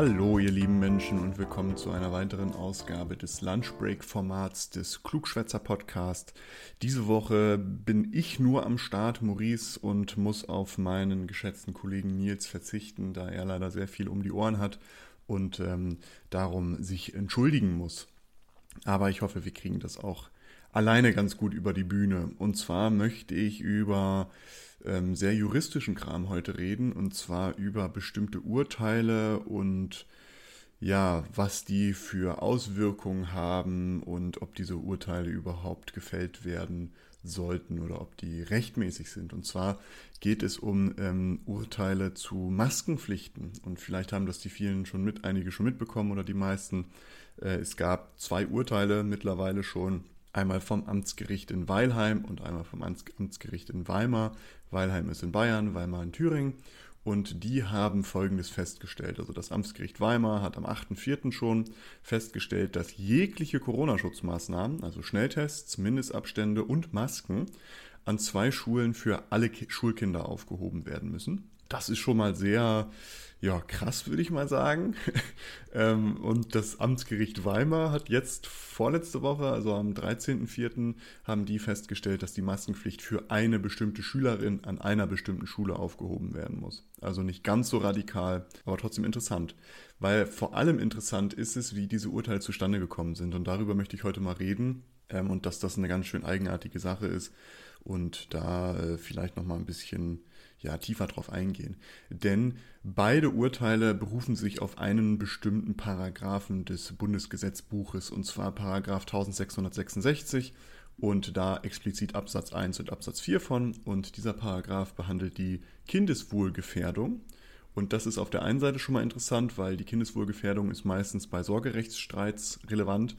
Hallo, ihr lieben Menschen und willkommen zu einer weiteren Ausgabe des Lunchbreak-Formats des Klugschwätzer Podcast. Diese Woche bin ich nur am Start, Maurice, und muss auf meinen geschätzten Kollegen Nils verzichten, da er leider sehr viel um die Ohren hat und ähm, darum sich entschuldigen muss. Aber ich hoffe, wir kriegen das auch alleine ganz gut über die Bühne. Und zwar möchte ich über ähm, sehr juristischen Kram heute reden, und zwar über bestimmte Urteile und ja, was die für Auswirkungen haben und ob diese Urteile überhaupt gefällt werden sollten oder ob die rechtmäßig sind. Und zwar geht es um ähm, Urteile zu Maskenpflichten. Und vielleicht haben das die vielen schon mit, einige schon mitbekommen oder die meisten. Äh, es gab zwei Urteile mittlerweile schon. Einmal vom Amtsgericht in Weilheim und einmal vom Amtsgericht in Weimar Weilheim ist in Bayern, Weimar in Thüringen. Und die haben Folgendes festgestellt. Also das Amtsgericht Weimar hat am 8.4. schon festgestellt, dass jegliche Corona-Schutzmaßnahmen, also Schnelltests, Mindestabstände und Masken, an zwei Schulen für alle Schulkinder aufgehoben werden müssen. Das ist schon mal sehr ja, krass, würde ich mal sagen. Ähm, und das Amtsgericht Weimar hat jetzt vorletzte Woche, also am 13.04., haben die festgestellt, dass die Maskenpflicht für eine bestimmte Schülerin an einer bestimmten Schule aufgehoben werden muss. Also nicht ganz so radikal, aber trotzdem interessant. Weil vor allem interessant ist es, wie diese Urteile zustande gekommen sind. Und darüber möchte ich heute mal reden. Ähm, und dass das eine ganz schön eigenartige Sache ist. Und da äh, vielleicht nochmal ein bisschen ja, tiefer drauf eingehen. Denn beide Urteile berufen sich auf einen bestimmten Paragraphen des Bundesgesetzbuches, und zwar Paragraph 1666 und da explizit Absatz 1 und Absatz 4 von. Und dieser Paragraph behandelt die Kindeswohlgefährdung. Und das ist auf der einen Seite schon mal interessant, weil die Kindeswohlgefährdung ist meistens bei Sorgerechtsstreits relevant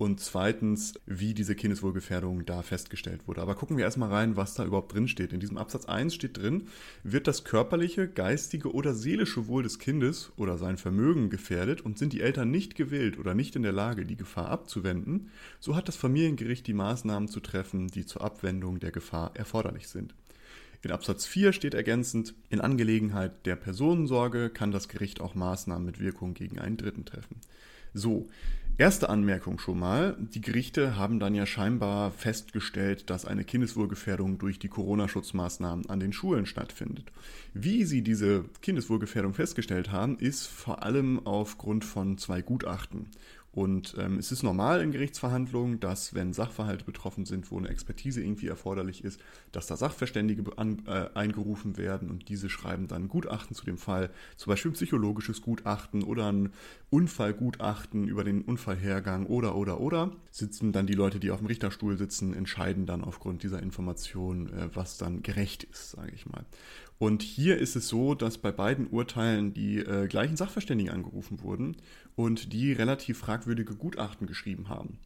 und zweitens, wie diese Kindeswohlgefährdung da festgestellt wurde. Aber gucken wir erstmal rein, was da überhaupt drin steht. In diesem Absatz 1 steht drin, wird das körperliche, geistige oder seelische Wohl des Kindes oder sein Vermögen gefährdet und sind die Eltern nicht gewillt oder nicht in der Lage, die Gefahr abzuwenden, so hat das Familiengericht die Maßnahmen zu treffen, die zur Abwendung der Gefahr erforderlich sind. In Absatz 4 steht ergänzend, in Angelegenheit der Personensorge kann das Gericht auch Maßnahmen mit Wirkung gegen einen Dritten treffen. So, Erste Anmerkung schon mal. Die Gerichte haben dann ja scheinbar festgestellt, dass eine Kindeswohlgefährdung durch die Corona-Schutzmaßnahmen an den Schulen stattfindet. Wie sie diese Kindeswohlgefährdung festgestellt haben, ist vor allem aufgrund von zwei Gutachten. Und ähm, es ist normal in Gerichtsverhandlungen, dass wenn Sachverhalte betroffen sind, wo eine Expertise irgendwie erforderlich ist, dass da Sachverständige an, äh, eingerufen werden und diese schreiben dann Gutachten zu dem Fall, zum Beispiel ein psychologisches Gutachten oder ein Unfallgutachten über den Unfallhergang oder oder oder. Sitzen dann die Leute, die auf dem Richterstuhl sitzen, entscheiden dann aufgrund dieser Information, äh, was dann gerecht ist, sage ich mal. Und hier ist es so, dass bei beiden Urteilen die äh, gleichen Sachverständigen angerufen wurden und die relativ fragwürdige Gutachten geschrieben haben.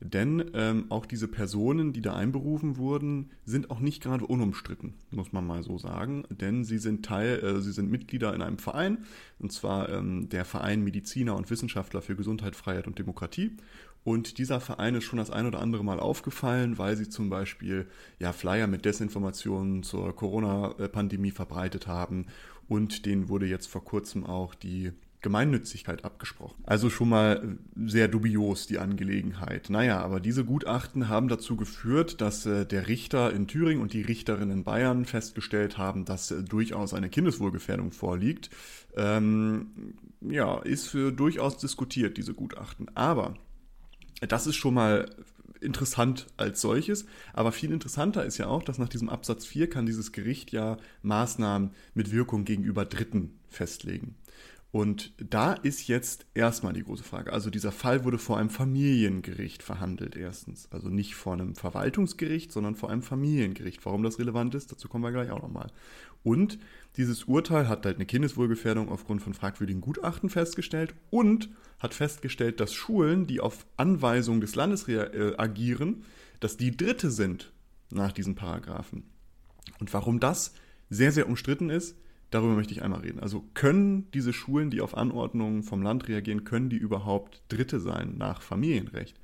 Denn ähm, auch diese Personen, die da einberufen wurden, sind auch nicht gerade unumstritten, muss man mal so sagen. Denn sie sind Teil, äh, sie sind Mitglieder in einem Verein, und zwar ähm, der Verein Mediziner und Wissenschaftler für Gesundheit, Freiheit und Demokratie. Und dieser Verein ist schon das ein oder andere Mal aufgefallen, weil sie zum Beispiel ja, Flyer mit Desinformationen zur Corona-Pandemie verbreitet haben. Und denen wurde jetzt vor kurzem auch die Gemeinnützigkeit abgesprochen. Also schon mal sehr dubios die Angelegenheit. Naja, aber diese Gutachten haben dazu geführt, dass äh, der Richter in Thüringen und die Richterin in Bayern festgestellt haben, dass äh, durchaus eine Kindeswohlgefährdung vorliegt. Ähm, ja, ist für durchaus diskutiert, diese Gutachten. Aber das ist schon mal interessant als solches. Aber viel interessanter ist ja auch, dass nach diesem Absatz 4 kann dieses Gericht ja Maßnahmen mit Wirkung gegenüber Dritten festlegen. Und da ist jetzt erstmal die große Frage. Also dieser Fall wurde vor einem Familiengericht verhandelt erstens. Also nicht vor einem Verwaltungsgericht, sondern vor einem Familiengericht. Warum das relevant ist, dazu kommen wir gleich auch nochmal. Und dieses Urteil hat halt eine Kindeswohlgefährdung aufgrund von fragwürdigen Gutachten festgestellt und hat festgestellt, dass Schulen, die auf Anweisung des Landes äh, agieren, dass die Dritte sind nach diesen Paragraphen. Und warum das sehr, sehr umstritten ist, darüber möchte ich einmal reden. Also können diese Schulen, die auf Anordnungen vom Land reagieren, können die überhaupt Dritte sein nach Familienrecht?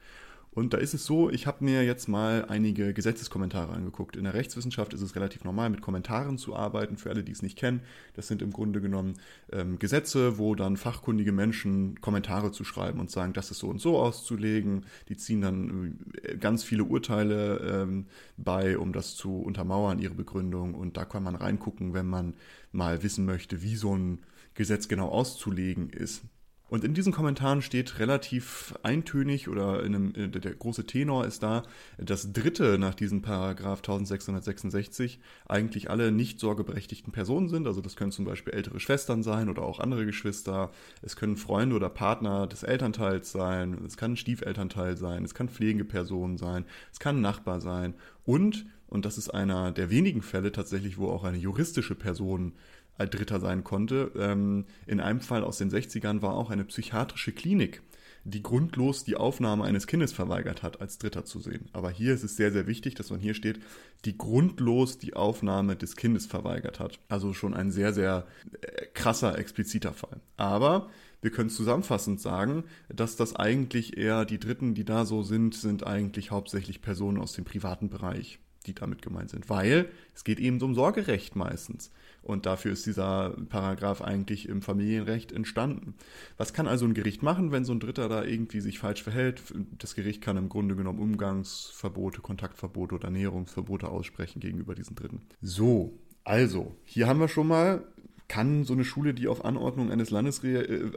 Und da ist es so, ich habe mir jetzt mal einige Gesetzeskommentare angeguckt. In der Rechtswissenschaft ist es relativ normal, mit Kommentaren zu arbeiten, für alle, die es nicht kennen. Das sind im Grunde genommen ähm, Gesetze, wo dann fachkundige Menschen Kommentare zu schreiben und sagen, das ist so und so auszulegen. Die ziehen dann äh, ganz viele Urteile ähm, bei, um das zu untermauern, ihre Begründung. Und da kann man reingucken, wenn man mal wissen möchte, wie so ein Gesetz genau auszulegen ist. Und in diesen Kommentaren steht relativ eintönig oder einem, äh, der große Tenor ist da, dass Dritte nach diesem Paragraph 1666 eigentlich alle nicht sorgeberechtigten Personen sind. Also das können zum Beispiel ältere Schwestern sein oder auch andere Geschwister. Es können Freunde oder Partner des Elternteils sein. Es kann ein Stiefelternteil sein. Es kann pflegende Personen sein. Es kann ein Nachbar sein. Und, und das ist einer der wenigen Fälle tatsächlich, wo auch eine juristische Person Dritter sein konnte. Ähm, in einem Fall aus den 60ern war auch eine psychiatrische Klinik, die grundlos die Aufnahme eines Kindes verweigert hat, als Dritter zu sehen. Aber hier ist es sehr, sehr wichtig, dass man hier steht, die grundlos die Aufnahme des Kindes verweigert hat. Also schon ein sehr, sehr äh, krasser, expliziter Fall. Aber wir können zusammenfassend sagen, dass das eigentlich eher die Dritten, die da so sind, sind eigentlich hauptsächlich Personen aus dem privaten Bereich die damit gemeint sind, weil es geht eben um Sorgerecht meistens. Und dafür ist dieser Paragraph eigentlich im Familienrecht entstanden. Was kann also ein Gericht machen, wenn so ein Dritter da irgendwie sich falsch verhält? Das Gericht kann im Grunde genommen Umgangsverbote, Kontaktverbote oder Näherungsverbote aussprechen gegenüber diesen Dritten. So, also, hier haben wir schon mal kann so eine Schule, die auf Anordnung eines Landes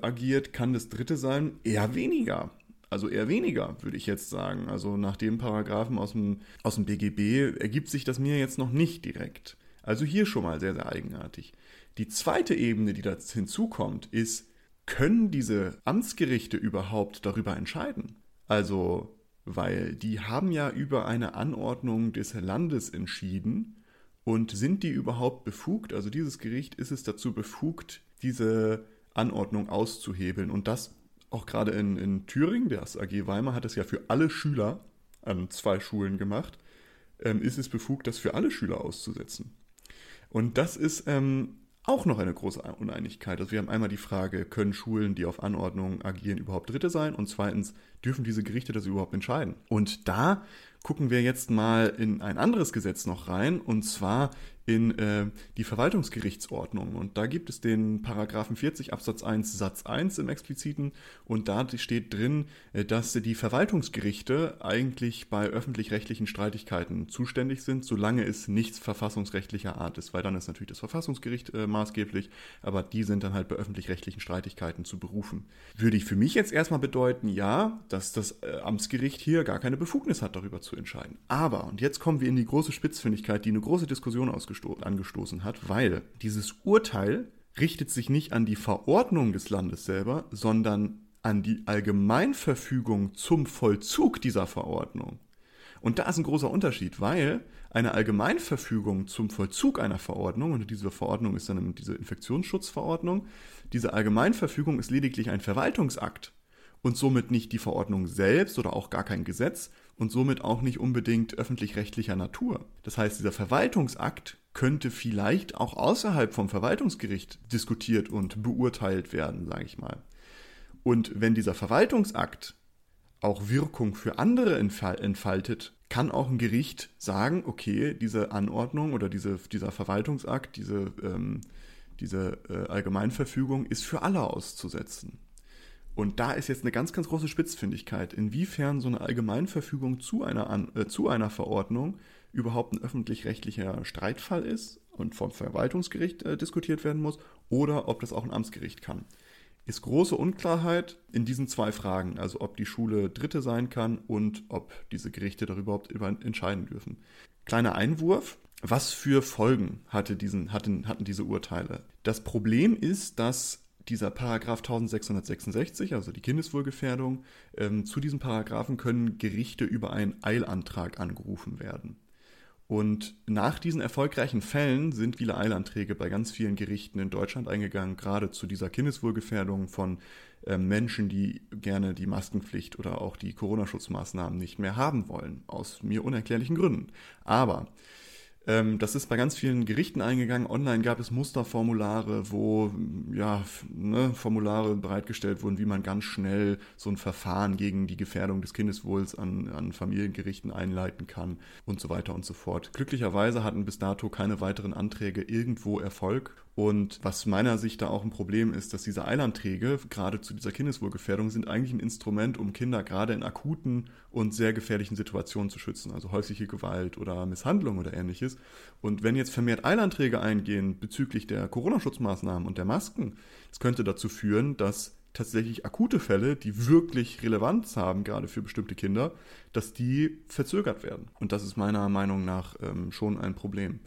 agiert, kann das Dritte sein? Eher weniger. Also eher weniger, würde ich jetzt sagen. Also nach dem Paragraphen aus dem, aus dem BGB ergibt sich das mir jetzt noch nicht direkt. Also hier schon mal sehr, sehr eigenartig. Die zweite Ebene, die da hinzukommt, ist, können diese Amtsgerichte überhaupt darüber entscheiden? Also, weil die haben ja über eine Anordnung des Landes entschieden und sind die überhaupt befugt? Also dieses Gericht ist es dazu befugt, diese Anordnung auszuhebeln und das auch gerade in, in Thüringen, das AG Weimar hat es ja für alle Schüler an zwei Schulen gemacht, ähm, ist es befugt, das für alle Schüler auszusetzen. Und das ist ähm, auch noch eine große Uneinigkeit. Also wir haben einmal die Frage, können Schulen, die auf Anordnung agieren, überhaupt Dritte sein? Und zweitens, dürfen diese Gerichte das überhaupt entscheiden? Und da gucken wir jetzt mal in ein anderes Gesetz noch rein, und zwar in äh, die Verwaltungsgerichtsordnung. Und da gibt es den Paragraphen 40 Absatz 1 Satz 1 im expliziten und da steht drin, äh, dass die Verwaltungsgerichte eigentlich bei öffentlich-rechtlichen Streitigkeiten zuständig sind, solange es nichts verfassungsrechtlicher Art ist, weil dann ist natürlich das Verfassungsgericht äh, maßgeblich, aber die sind dann halt bei öffentlich-rechtlichen Streitigkeiten zu berufen. Würde ich für mich jetzt erstmal bedeuten, ja, dass das äh, Amtsgericht hier gar keine Befugnis hat, darüber zu entscheiden. Aber, und jetzt kommen wir in die große Spitzfindigkeit, die eine große Diskussion angestoßen hat, weil dieses Urteil richtet sich nicht an die Verordnung des Landes selber, sondern an die Allgemeinverfügung zum Vollzug dieser Verordnung. Und da ist ein großer Unterschied, weil eine Allgemeinverfügung zum Vollzug einer Verordnung, und diese Verordnung ist dann diese Infektionsschutzverordnung, diese Allgemeinverfügung ist lediglich ein Verwaltungsakt und somit nicht die Verordnung selbst oder auch gar kein Gesetz und somit auch nicht unbedingt öffentlich-rechtlicher Natur. Das heißt, dieser Verwaltungsakt könnte vielleicht auch außerhalb vom Verwaltungsgericht diskutiert und beurteilt werden, sage ich mal. Und wenn dieser Verwaltungsakt auch Wirkung für andere entfaltet, kann auch ein Gericht sagen, okay, diese Anordnung oder diese, dieser Verwaltungsakt, diese, ähm, diese äh, Allgemeinverfügung ist für alle auszusetzen. Und da ist jetzt eine ganz, ganz große Spitzfindigkeit, inwiefern so eine Allgemeinverfügung zu einer, An äh, zu einer Verordnung überhaupt ein öffentlich-rechtlicher Streitfall ist und vom Verwaltungsgericht äh, diskutiert werden muss oder ob das auch ein Amtsgericht kann. Ist große Unklarheit in diesen zwei Fragen, also ob die Schule Dritte sein kann und ob diese Gerichte darüber überhaupt über entscheiden dürfen. Kleiner Einwurf, was für Folgen hatte diesen, hatten, hatten diese Urteile? Das Problem ist, dass dieser Paragraph 1666, also die Kindeswohlgefährdung, ähm, zu diesem Paragraphen können Gerichte über einen Eilantrag angerufen werden. Und nach diesen erfolgreichen Fällen sind viele Eilanträge bei ganz vielen Gerichten in Deutschland eingegangen, gerade zu dieser Kindeswohlgefährdung von äh, Menschen, die gerne die Maskenpflicht oder auch die Corona-Schutzmaßnahmen nicht mehr haben wollen, aus mir unerklärlichen Gründen. Aber das ist bei ganz vielen Gerichten eingegangen. Online gab es Musterformulare, wo ja, ne, Formulare bereitgestellt wurden, wie man ganz schnell so ein Verfahren gegen die Gefährdung des Kindeswohls an, an Familiengerichten einleiten kann und so weiter und so fort. Glücklicherweise hatten bis dato keine weiteren Anträge irgendwo Erfolg und was meiner Sicht da auch ein Problem ist, dass diese Eilanträge, gerade zu dieser Kindeswohlgefährdung, sind eigentlich ein Instrument, um Kinder gerade in akuten und sehr gefährlichen Situationen zu schützen, also häusliche Gewalt oder Misshandlung oder ähnliches. Und wenn jetzt vermehrt Eilanträge eingehen bezüglich der Corona-Schutzmaßnahmen und der Masken, das könnte dazu führen, dass tatsächlich akute Fälle, die wirklich Relevanz haben, gerade für bestimmte Kinder, dass die verzögert werden. Und das ist meiner Meinung nach ähm, schon ein Problem.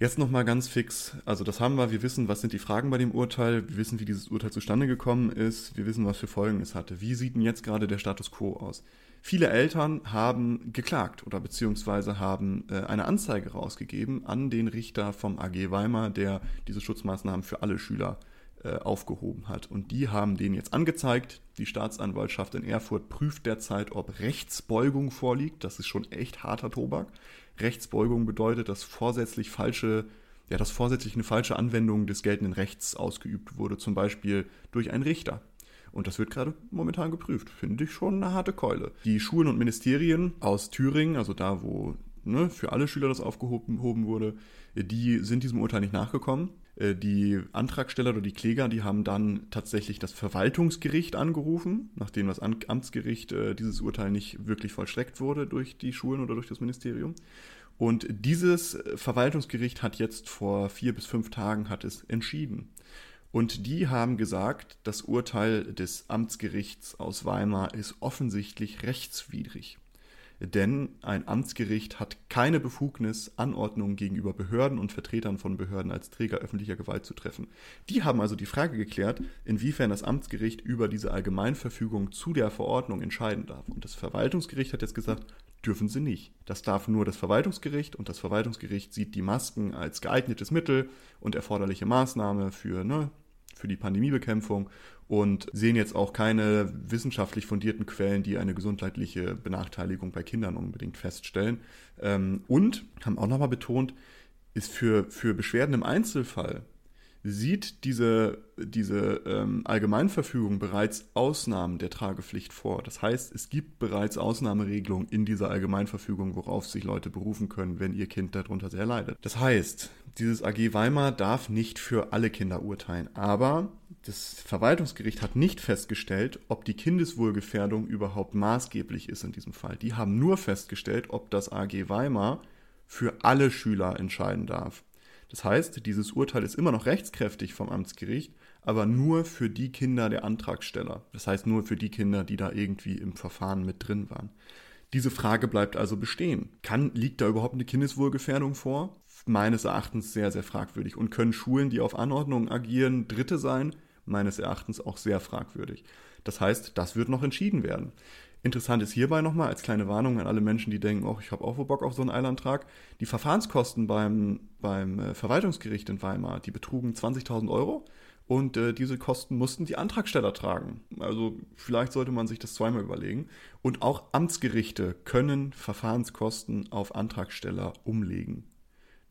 Jetzt nochmal ganz fix, also das haben wir, wir wissen, was sind die Fragen bei dem Urteil, wir wissen, wie dieses Urteil zustande gekommen ist, wir wissen, was für Folgen es hatte. Wie sieht denn jetzt gerade der Status quo aus? Viele Eltern haben geklagt oder beziehungsweise haben äh, eine Anzeige rausgegeben an den Richter vom AG Weimar, der diese Schutzmaßnahmen für alle Schüler äh, aufgehoben hat. Und die haben den jetzt angezeigt. Die Staatsanwaltschaft in Erfurt prüft derzeit, ob Rechtsbeugung vorliegt. Das ist schon echt harter Tobak. Rechtsbeugung bedeutet, dass vorsätzlich falsche, ja, dass vorsätzlich eine falsche Anwendung des geltenden Rechts ausgeübt wurde, zum Beispiel durch einen Richter. Und das wird gerade momentan geprüft. Finde ich schon eine harte Keule. Die Schulen und Ministerien aus Thüringen, also da, wo ne, für alle Schüler das aufgehoben wurde, die sind diesem Urteil nicht nachgekommen. Äh, die Antragsteller oder die Kläger, die haben dann tatsächlich das Verwaltungsgericht angerufen, nachdem das Amtsgericht äh, dieses Urteil nicht wirklich vollstreckt wurde durch die Schulen oder durch das Ministerium. Und dieses Verwaltungsgericht hat jetzt vor vier bis fünf Tagen hat es entschieden. Und die haben gesagt, das Urteil des Amtsgerichts aus Weimar ist offensichtlich rechtswidrig denn ein Amtsgericht hat keine Befugnis, Anordnungen gegenüber Behörden und Vertretern von Behörden als Träger öffentlicher Gewalt zu treffen. Die haben also die Frage geklärt, inwiefern das Amtsgericht über diese Allgemeinverfügung zu der Verordnung entscheiden darf. Und das Verwaltungsgericht hat jetzt gesagt, dürfen sie nicht. Das darf nur das Verwaltungsgericht und das Verwaltungsgericht sieht die Masken als geeignetes Mittel und erforderliche Maßnahme für ne, für die Pandemiebekämpfung und sehen jetzt auch keine wissenschaftlich fundierten Quellen, die eine gesundheitliche Benachteiligung bei Kindern unbedingt feststellen. Ähm, und haben auch nochmal betont, ist für, für Beschwerden im Einzelfall sieht diese, diese ähm, Allgemeinverfügung bereits Ausnahmen der Tragepflicht vor. Das heißt, es gibt bereits Ausnahmeregelungen in dieser Allgemeinverfügung, worauf sich Leute berufen können, wenn ihr Kind darunter sehr leidet. Das heißt, dieses AG Weimar darf nicht für alle Kinder urteilen, aber das Verwaltungsgericht hat nicht festgestellt, ob die Kindeswohlgefährdung überhaupt maßgeblich ist in diesem Fall. Die haben nur festgestellt, ob das AG Weimar für alle Schüler entscheiden darf. Das heißt, dieses Urteil ist immer noch rechtskräftig vom Amtsgericht, aber nur für die Kinder der Antragsteller. Das heißt nur für die Kinder, die da irgendwie im Verfahren mit drin waren. Diese Frage bleibt also bestehen. Kann, liegt da überhaupt eine Kindeswohlgefährdung vor? Meines Erachtens sehr, sehr fragwürdig. Und können Schulen, die auf Anordnungen agieren, Dritte sein? Meines Erachtens auch sehr fragwürdig. Das heißt, das wird noch entschieden werden. Interessant ist hierbei nochmal als kleine Warnung an alle Menschen, die denken, oh, ich habe auch wohl Bock auf so einen Eilantrag. Die Verfahrenskosten beim, beim äh, Verwaltungsgericht in Weimar, die betrugen 20.000 Euro und äh, diese Kosten mussten die Antragsteller tragen. Also vielleicht sollte man sich das zweimal überlegen. Und auch Amtsgerichte können Verfahrenskosten auf Antragsteller umlegen.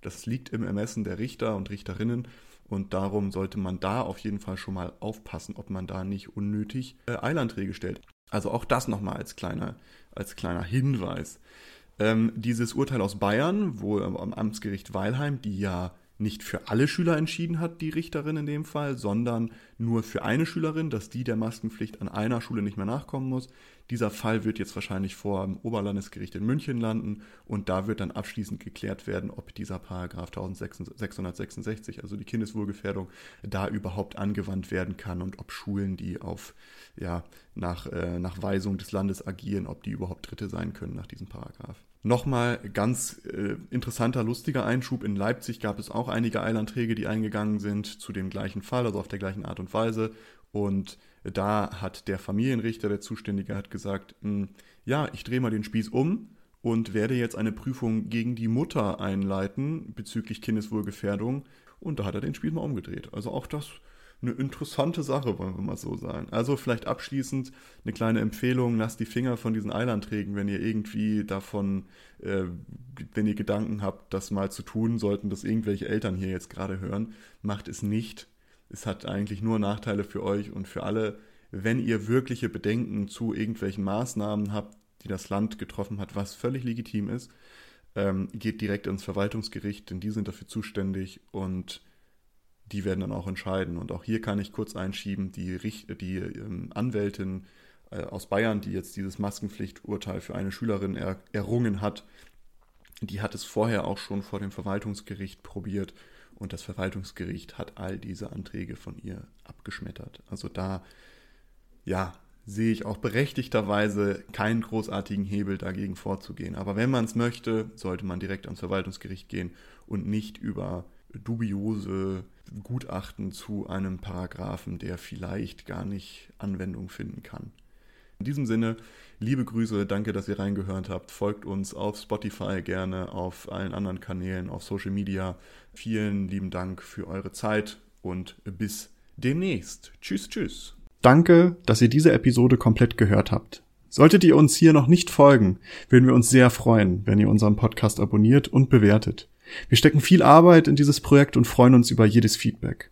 Das liegt im Ermessen der Richter und Richterinnen und darum sollte man da auf jeden Fall schon mal aufpassen, ob man da nicht unnötig äh, Eilanträge stellt. Also auch das nochmal als kleiner, als kleiner Hinweis. Ähm, dieses Urteil aus Bayern, wo am Amtsgericht Weilheim, die ja nicht für alle Schüler entschieden hat, die Richterin in dem Fall, sondern nur für eine Schülerin, dass die der Maskenpflicht an einer Schule nicht mehr nachkommen muss. Dieser Fall wird jetzt wahrscheinlich vor dem Oberlandesgericht in München landen und da wird dann abschließend geklärt werden, ob dieser Paragraph 1666, also die Kindeswohlgefährdung, da überhaupt angewandt werden kann und ob Schulen, die auf ja nach, äh, nach Weisung des Landes agieren, ob die überhaupt Dritte sein können nach diesem Paragraph. Nochmal ganz äh, interessanter, lustiger Einschub. In Leipzig gab es auch einige Eilanträge, die eingegangen sind zu dem gleichen Fall, also auf der gleichen Art und Weise. Und da hat der Familienrichter, der Zuständige, hat gesagt, hm, ja, ich drehe mal den Spieß um und werde jetzt eine Prüfung gegen die Mutter einleiten bezüglich Kindeswohlgefährdung. Und da hat er den Spieß mal umgedreht. Also auch das eine interessante Sache, wollen wir mal so sagen. Also vielleicht abschließend eine kleine Empfehlung, lasst die Finger von diesen Eilanträgen, wenn ihr irgendwie davon, äh, wenn ihr Gedanken habt, das mal zu tun, sollten das irgendwelche Eltern hier jetzt gerade hören, macht es nicht. Es hat eigentlich nur Nachteile für euch und für alle. Wenn ihr wirkliche Bedenken zu irgendwelchen Maßnahmen habt, die das Land getroffen hat, was völlig legitim ist, ähm, geht direkt ins Verwaltungsgericht, denn die sind dafür zuständig und die werden dann auch entscheiden. Und auch hier kann ich kurz einschieben, die, Richt die ähm, Anwältin äh, aus Bayern, die jetzt dieses Maskenpflichturteil für eine Schülerin er errungen hat, die hat es vorher auch schon vor dem Verwaltungsgericht probiert und das Verwaltungsgericht hat all diese Anträge von ihr abgeschmettert. Also da, ja, sehe ich auch berechtigterweise keinen großartigen Hebel dagegen vorzugehen. Aber wenn man es möchte, sollte man direkt ans Verwaltungsgericht gehen und nicht über dubiose Gutachten zu einem Paragraphen, der vielleicht gar nicht Anwendung finden kann. In diesem Sinne, liebe Grüße, danke, dass ihr reingehört habt. Folgt uns auf Spotify gerne, auf allen anderen Kanälen, auf Social Media. Vielen lieben Dank für eure Zeit und bis demnächst. Tschüss, tschüss. Danke, dass ihr diese Episode komplett gehört habt. Solltet ihr uns hier noch nicht folgen, würden wir uns sehr freuen, wenn ihr unseren Podcast abonniert und bewertet. Wir stecken viel Arbeit in dieses Projekt und freuen uns über jedes Feedback.